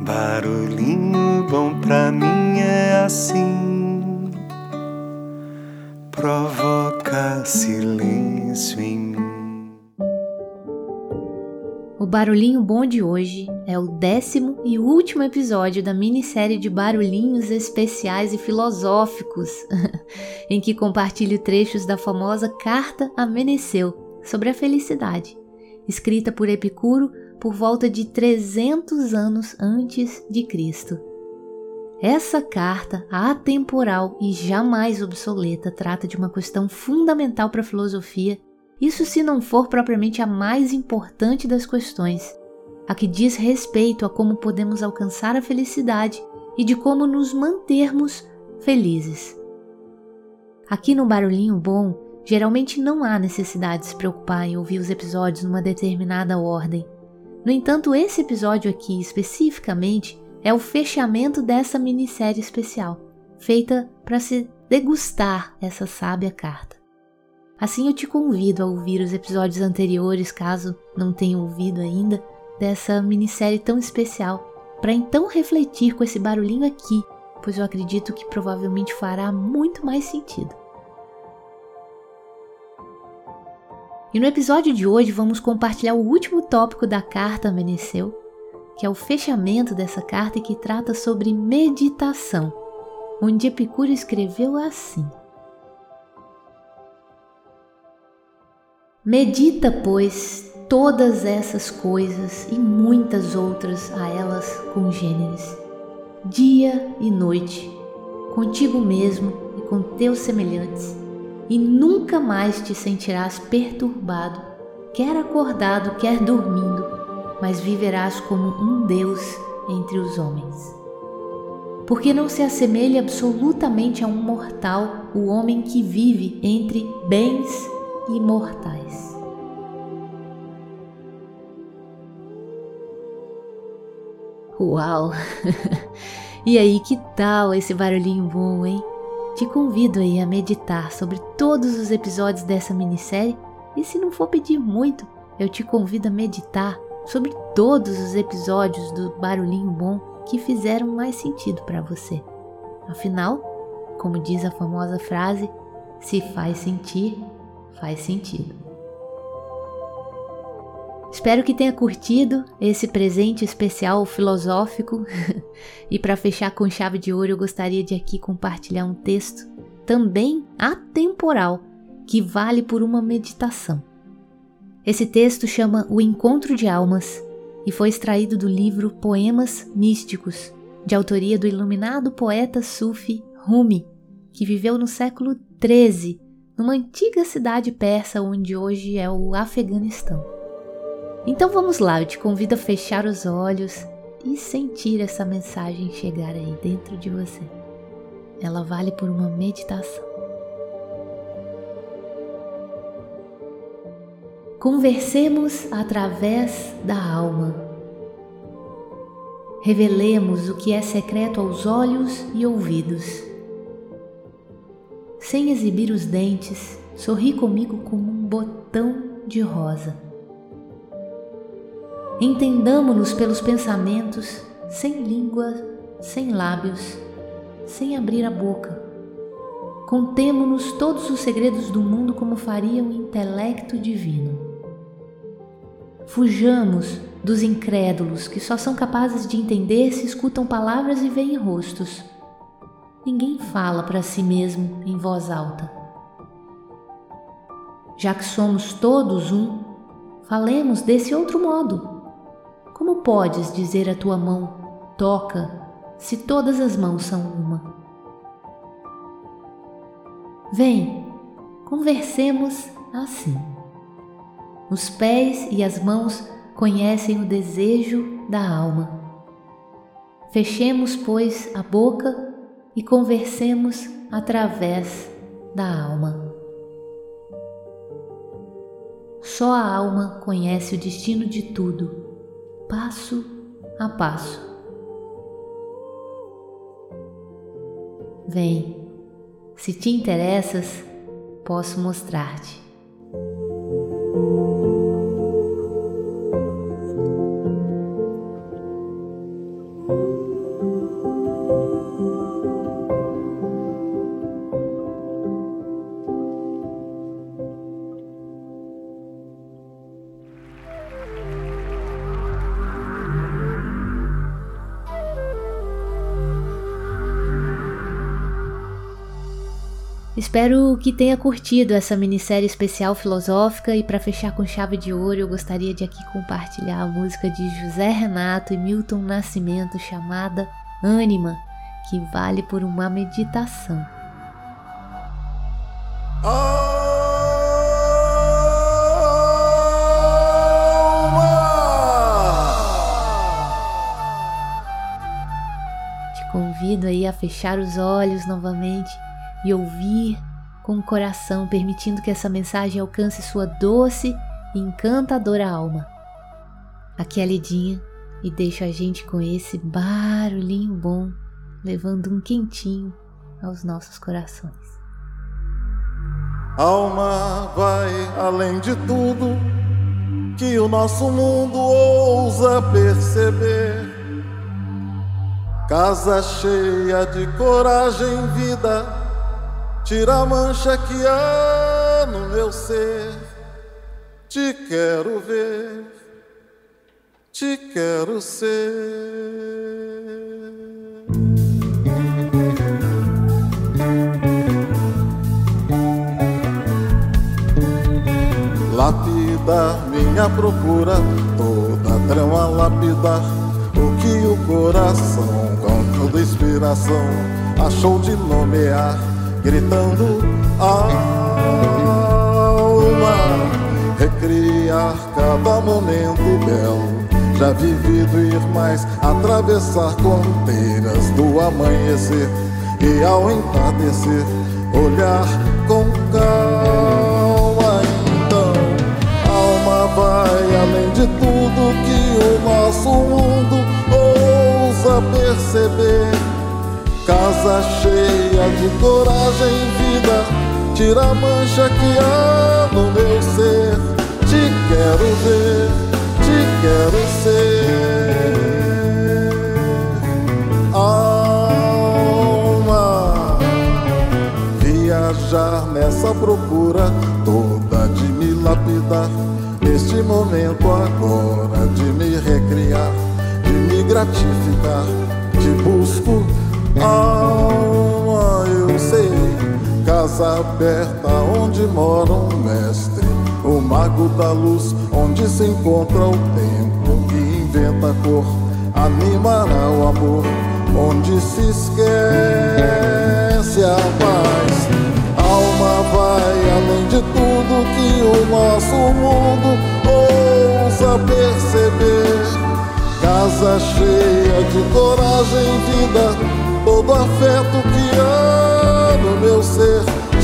Barulhinho bom pra mim é assim, provoca silêncio em mim. O Barulhinho Bom de hoje é o décimo e último episódio da minissérie de barulhinhos especiais e filosóficos, em que compartilho trechos da famosa Carta a Meneceu sobre a felicidade, escrita por Epicuro por volta de 300 anos antes de Cristo. Essa carta, atemporal e jamais obsoleta, trata de uma questão fundamental para a filosofia, isso se não for propriamente a mais importante das questões, a que diz respeito a como podemos alcançar a felicidade e de como nos mantermos felizes. Aqui no Barulhinho Bom, geralmente não há necessidade de se preocupar em ouvir os episódios numa determinada ordem. No entanto, esse episódio aqui especificamente é o fechamento dessa minissérie especial, feita para se degustar essa sábia carta. Assim eu te convido a ouvir os episódios anteriores, caso não tenha ouvido ainda, dessa minissérie tão especial, para então refletir com esse barulhinho aqui, pois eu acredito que provavelmente fará muito mais sentido. E no episódio de hoje vamos compartilhar o último tópico da carta a Meneceu, que é o fechamento dessa carta e que trata sobre meditação, onde Epicuro escreveu assim: Medita, pois, todas essas coisas e muitas outras a elas congêneres, dia e noite, contigo mesmo e com teus semelhantes e nunca mais te sentirás perturbado, quer acordado, quer dormindo, mas viverás como um Deus entre os homens. Porque não se assemelha absolutamente a um mortal o homem que vive entre bens e mortais. Uau! e aí, que tal esse barulhinho bom, hein? Te convido aí a meditar sobre todos os episódios dessa minissérie e se não for pedir muito, eu te convido a meditar sobre todos os episódios do Barulhinho Bom que fizeram mais sentido para você. Afinal, como diz a famosa frase, se faz sentir, faz sentido. Espero que tenha curtido esse presente especial filosófico. e para fechar com chave de ouro, eu gostaria de aqui compartilhar um texto também atemporal que vale por uma meditação. Esse texto chama O Encontro de Almas e foi extraído do livro Poemas Místicos, de autoria do iluminado poeta sufi Rumi, que viveu no século XIII, numa antiga cidade persa onde hoje é o Afeganistão. Então vamos lá, eu te convido a fechar os olhos e sentir essa mensagem chegar aí dentro de você. Ela vale por uma meditação. Conversemos através da alma. Revelemos o que é secreto aos olhos e ouvidos. Sem exibir os dentes, sorri comigo como um botão de rosa Entendamo-nos pelos pensamentos, sem língua, sem lábios, sem abrir a boca. Contemo-nos todos os segredos do mundo como faria o intelecto divino. Fujamos dos incrédulos que só são capazes de entender se escutam palavras e veem rostos. Ninguém fala para si mesmo em voz alta. Já que somos todos um, falemos desse outro modo como podes dizer à tua mão, toca, se todas as mãos são uma? Vem, conversemos assim. Os pés e as mãos conhecem o desejo da alma. Fechemos, pois, a boca e conversemos através da alma. Só a alma conhece o destino de tudo passo a passo. Vem, se te interessas, posso mostrar-te. Espero que tenha curtido essa minissérie especial filosófica e para fechar com chave de ouro, eu gostaria de aqui compartilhar a música de José Renato e Milton Nascimento chamada Ânima, que vale por uma meditação. Te convido aí a fechar os olhos novamente e ouvir com o coração, permitindo que essa mensagem alcance sua doce e encantadora alma. Aqui é a Lidinha e deixo a gente com esse barulhinho bom, levando um quentinho aos nossos corações. Alma vai além de tudo que o nosso mundo ousa perceber. Casa cheia de coragem, vida Tira a mancha que há no meu ser. Te quero ver, te quero ser. Lapidar minha procura, toda trama lapidar o que o coração, com toda inspiração, achou de nomear gritando alma, recriar cada momento belo. Já vivido ir mais, atravessar fronteiras do amanhecer e ao entardecer, olhar com calma. Então, alma vai além de tudo que o nosso mundo ousa perceber Casa cheia de coragem e vida, tira a mancha que há no meu ser. Te quero ver, te quero ser. Alma, viajar nessa procura toda de me lapidar. Neste momento agora de me recriar, de me gratificar, te busco casa aberta onde mora um mestre, o mago da luz, onde se encontra o tempo que inventa a cor, animará o amor, onde se esquece a paz. Alma vai além de tudo que o nosso mundo ousa perceber. Casa cheia de coragem e vida todo afeto que há no